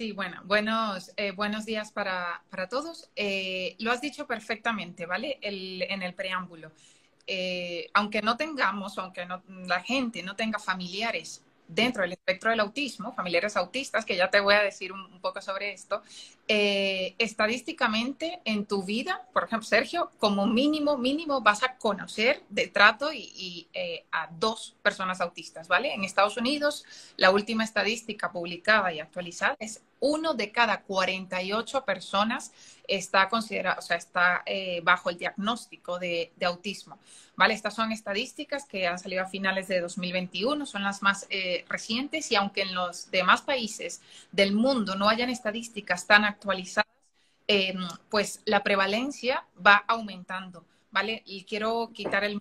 Sí, bueno, buenos, eh, buenos días para, para todos. Eh, lo has dicho perfectamente, ¿vale? El, en el preámbulo. Eh, aunque no tengamos, aunque la gente no tenga familiares dentro del espectro del autismo, familiares autistas, que ya te voy a decir un, poco sobre esto, estadísticamente en tu vida, por ejemplo, Sergio, como mínimo, mínimo vas a conocer de trato y, a dos personas autistas, ¿vale? En Estados Unidos, la última estadística publicada y actualizada es uno de cada 48 personas está considerado, o sea, está eh, bajo el diagnóstico de, autismo. ¿Vale? Estas son estadísticas que han salido a finales de 2021, son las más eh, recientes y aunque en los demás países del mundo no hayan estadísticas tan actualizadas, em, pues la prevalencia va aumentando, ¿vale? Y quiero quitar el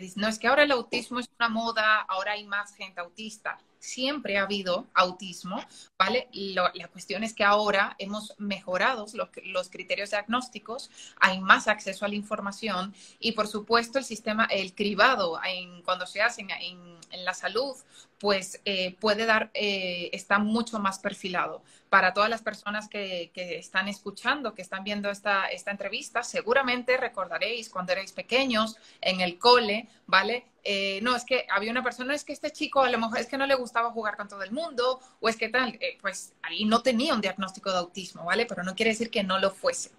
que no es que ahora el autismo es una moda, ahora hay más gente autista siempre ha habido autismo, ¿vale? la cuestión es que ahora hemos mejorado los, criterios diagnósticos, hay más acceso a la información y, por supuesto, el sistema, el cribado cuando se hace en, la salud, pues eh, puede dar, eh, está mucho más perfilado. Para todas las personas que, están escuchando, que están viendo esta, esta entrevista, seguramente recordaréis cuando erais pequeños en el cole, ¿vale? Eh, no, es que había una persona, es que este chico a lo mejor es que no le gustaba jugar con todo el mundo, o es que tal, pues ahí no tenía un diagnóstico de autismo, ¿vale? Pero no quiere decir que no lo fuese.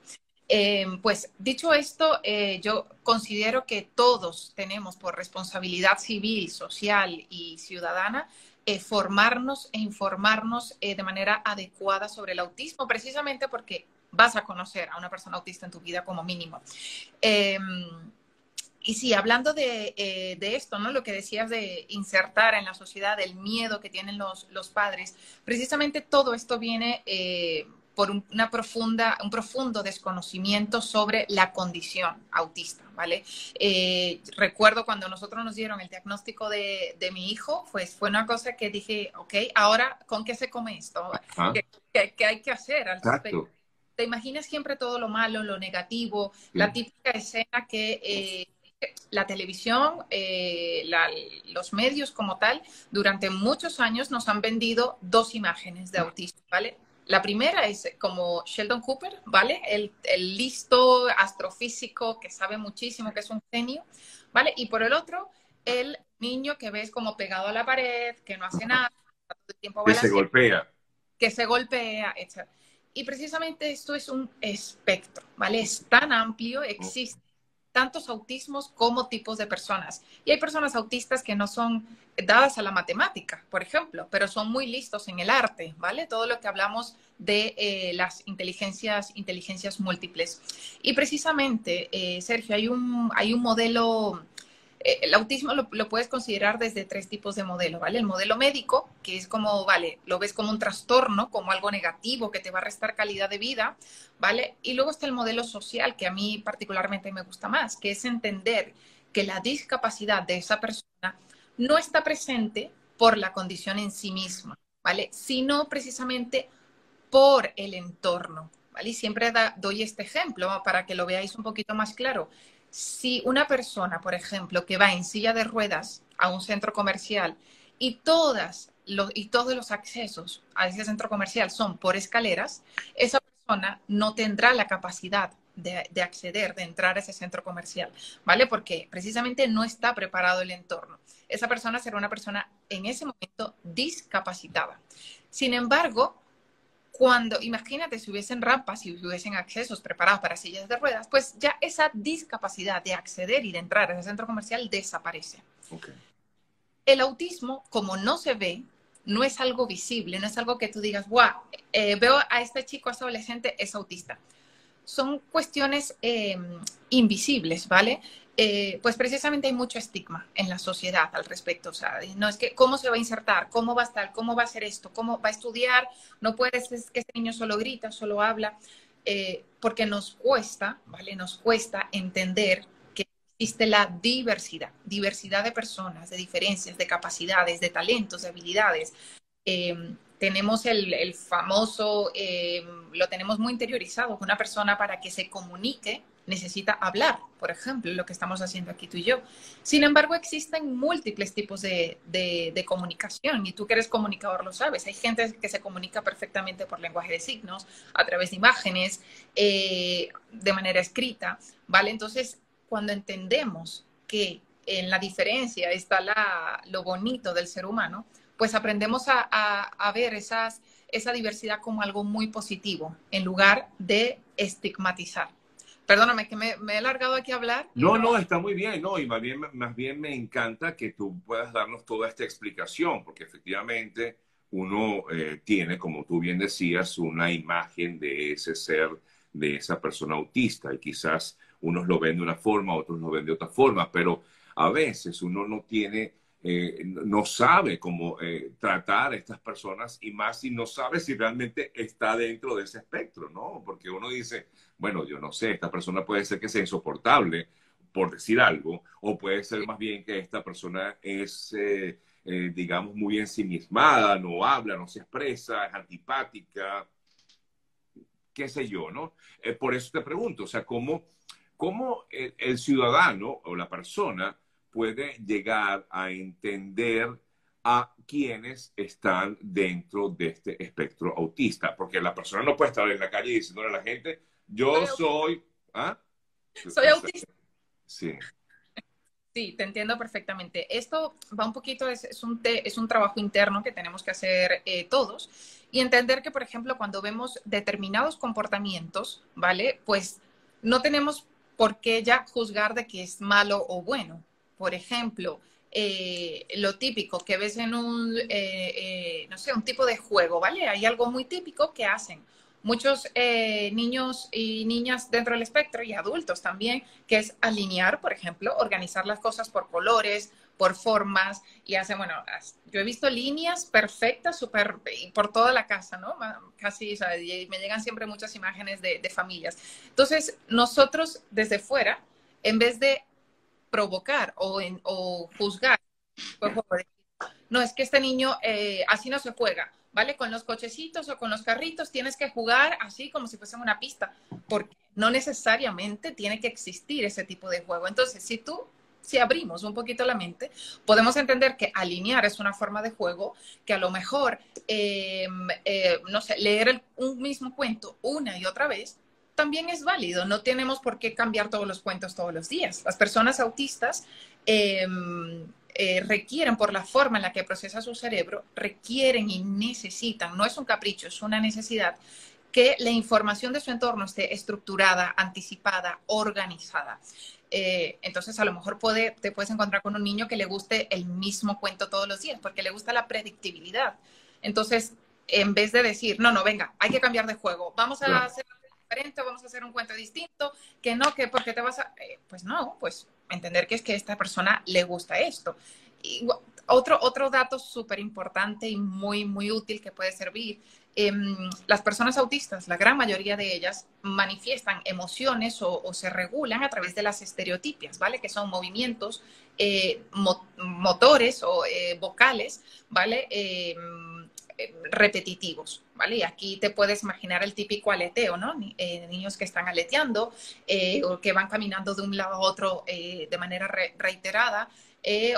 Em, pues dicho esto, eh, yo considero que todos tenemos por responsabilidad civil, social y ciudadana formarnos e informarnos de manera adecuada sobre el autismo, precisamente porque vas a conocer a una persona autista en tu vida como mínimo. Em, y sí, hablando eh, de, esto, ¿no? Lo que decías de insertar en la sociedad el miedo que tienen los, padres, precisamente todo esto viene eh, por una profunda, un profundo desconocimiento sobre la condición autista, ¿vale? Eh, recuerdo cuando nosotros nos dieron el diagnóstico de, de, mi hijo, pues fue una cosa que dije, ok, ahora, ¿con qué se come esto? ¿Qué, qué, hay que hacer al respecto? Te imaginas siempre todo lo malo, lo negativo, la típica escena que la televisión, eh, los medios como tal, durante muchos años nos han vendido dos imágenes de autismo, ¿vale? La primera es como Sheldon Cooper, ¿vale? El, listo astrofísico que sabe muchísimo, que es un genio, ¿vale? Y por el otro, el niño que ves como pegado a la pared, que no hace nada, que se golpea. Que se golpea, etc. Y precisamente esto es un espectro, ¿vale? Es tan amplio, existe tantos autismos como tipos de personas. Y hay personas autistas que no son dadas a la matemática, por ejemplo, pero son muy listos en el arte, ¿vale? Todo lo que hablamos de eh, las inteligencias, inteligencias múltiples. Y precisamente, eh, Sergio, hay un, hay un modelo el autismo lo, puedes considerar desde tres tipos de modelo, ¿vale? El modelo médico, que es como, vale, lo ves como un trastorno, como algo negativo que te va a restar calidad de vida, ¿vale? Y luego está el modelo social, que a mí particularmente me gusta más, que es entender que la discapacidad de esa persona no está presente por la condición en sí misma, ¿vale? Sino precisamente por el entorno, ¿vale? Y siempre doy este ejemplo para que lo veáis un poquito más claro si una persona, por ejemplo, que va en silla de ruedas a un centro comercial y todas los, y todos los accesos a ese centro comercial son por escaleras, esa persona no tendrá la capacidad de, de, acceder, de entrar a ese centro comercial, ¿vale? Porque precisamente no está preparado el entorno. Esa persona será una persona en ese momento discapacitada. Sin embargo, cuando, imagínate, si hubiesen rampas, si hubiesen accesos preparados para sillas de ruedas, pues ya esa discapacidad de acceder y de entrar a ese centro comercial desaparece. El autismo, como no se ve, no es algo visible, no es algo que tú digas, guau, eh, veo a este chico, a este adolescente, es autista. Son cuestiones em, invisibles, ¿vale? Eh, pues precisamente hay mucho estigma en la sociedad al respecto. O sea, no es que cómo se va a insertar, cómo va a estar, cómo va a hacer esto, cómo va a estudiar, no puede ser que este niño solo grita, solo habla, eh, porque nos cuesta, ¿vale? Nos cuesta entender que existe la diversidad, diversidad de personas, de diferencias, de capacidades, de talentos, de habilidades. Em, tenemos el, el famoso, em, lo tenemos muy interiorizado, una persona para que se comunique necesita hablar, por ejemplo, lo que estamos haciendo aquí tú y yo. Sin embargo, existen múltiples tipos de, comunicación y tú que eres comunicador lo sabes. Hay gente que se comunica perfectamente por lenguaje de signos, a través de imágenes, eh, de manera escrita, ¿vale? Entonces, cuando entendemos que en la diferencia está la, lo bonito del ser humano, pues aprendemos a, ver esa diversidad como algo muy positivo, en lugar de estigmatizar. Perdóname, que me, he largado aquí a hablar. No, no, está muy bien, no, y más bien, más bien me encanta que tú puedas darnos toda esta explicación, porque efectivamente uno eh, tiene, como tú bien decías, una imagen de ese ser, de esa persona autista, y quizás unos lo ven de una forma, otros lo ven de otra forma, pero a veces uno no tiene, eh, no sabe cómo eh, tratar a estas personas y más si no sabe si realmente está dentro de ese espectro, ¿no? Porque uno dice, bueno, yo no sé, esta persona puede ser que sea insoportable, por decir algo, o puede ser más bien que esta persona es, eh, digamos, muy ensimismada, no habla, no se expresa, es antipática, qué sé yo, ¿no? por eso te pregunto, o sea, ¿cómo, cómo el ciudadano o la persona puede llegar a entender a quienes están dentro de este espectro autista, porque la persona no puede estar en la calle diciéndole a la gente, yo soy... ¿ah? Soy autista. Sí. Sí, te entiendo perfectamente. Esto va un poquito, es, un, es un trabajo interno que tenemos que hacer eh, todos y entender que, por ejemplo, cuando vemos determinados comportamientos, ¿vale? Pues no tenemos por qué ya juzgar de que es malo o bueno por ejemplo, eh, lo típico que ves en un, eh, eh, no sé, un tipo de juego, ¿vale? Hay algo muy típico que hacen muchos niños y niñas dentro del espectro y adultos también, que es alinear, por ejemplo, organizar las cosas por colores, por formas y hacen, bueno, yo he visto líneas perfectas, súper, por toda la casa, ¿no? Casi, o sea, me llegan siempre muchas imágenes de, de familias. Entonces, nosotros desde fuera, en vez de provocar o, juzgar. No, es que este niño eh, así no se juega, ¿vale? Con los cochecitos o con los carritos tienes que jugar así como si fuese una pista, porque no necesariamente tiene que existir ese tipo de juego. Entonces, si tú, si abrimos un poquito la mente, podemos entender que alinear es una forma de juego, que a lo mejor, em, eh, no sé, leer un mismo cuento una y otra vez también es válido. No tenemos por qué cambiar todos los cuentos todos los días. Las personas autistas em, eh, requieren, por la forma en la que procesa su cerebro, requieren y necesitan, no es un capricho, es una necesidad, que la información de su entorno esté estructurada, anticipada, organizada. Eh, entonces, a lo mejor puede, te puedes encontrar con un niño que le guste el mismo cuento todos los días, porque le gusta la predictibilidad. Entonces, en vez de decir, no, no, venga, hay que cambiar de juego, vamos a hacer diferente, vamos a hacer un cuento distinto, que no, que porque te vas a... Eh, pues no, pues entender que es que a esta persona le gusta esto. Y otro, otro dato súper importante y muy, muy útil que puede servir, em, las personas autistas, la gran mayoría de ellas, manifiestan emociones o, se regulan a través de las estereotipias, ¿vale? Que son movimientos eh, motores o eh, vocales, ¿vale? Em, repetitivos. ¿vale? Y aquí te puedes imaginar el típico aleteo, ¿no? Eh, niños que están aleteando eh, o que van caminando de un lado a otro eh, de manera reiterada.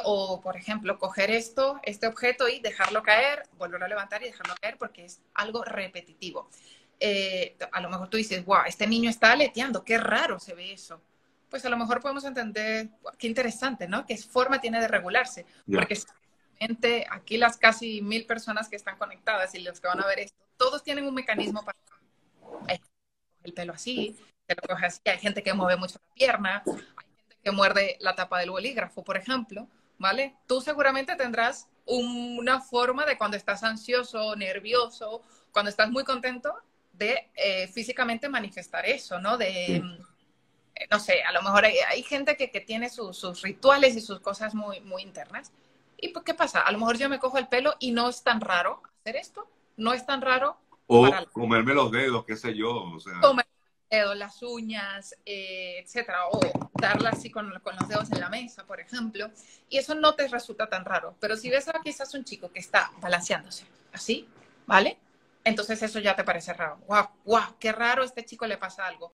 o, por ejemplo, coger esto, este objeto y dejarlo caer, volverlo a levantar y dejarlo caer porque es algo repetitivo. a lo mejor tú dices, wow, este niño está aleteando, qué raro se ve eso. Pues a lo mejor podemos entender, qué interesante, ¿no? ¿Qué forma tiene de regularse? Porque aquí las casi mil personas que están conectadas y los que van a ver esto, todos tienen un mecanismo para el pelo así, se lo coge así, hay gente que mueve mucho la pierna, hay gente que muerde la tapa del bolígrafo, por ejemplo, ¿vale? Tú seguramente tendrás una forma de cuando estás ansioso, nervioso, cuando estás muy contento, de eh, físicamente manifestar eso, ¿no? De, eh, no sé, a lo mejor hay, gente que, tiene sus rituales y sus cosas muy, muy internas. ¿Y pues, qué pasa? A lo mejor yo me cojo el pelo y no es tan raro hacer esto. No es tan raro. O comerme los dedos, qué sé yo. O sea. Comerme los dedos, las uñas, eh, etcétera. O darla así con, con, los dedos en la mesa, por ejemplo. Y eso no te resulta tan raro. Pero si ves a quizás un chico que está balanceándose así, ¿vale? Entonces eso ya te parece raro. ¡Guau, guau! ¡Qué raro! A este chico le pasa algo.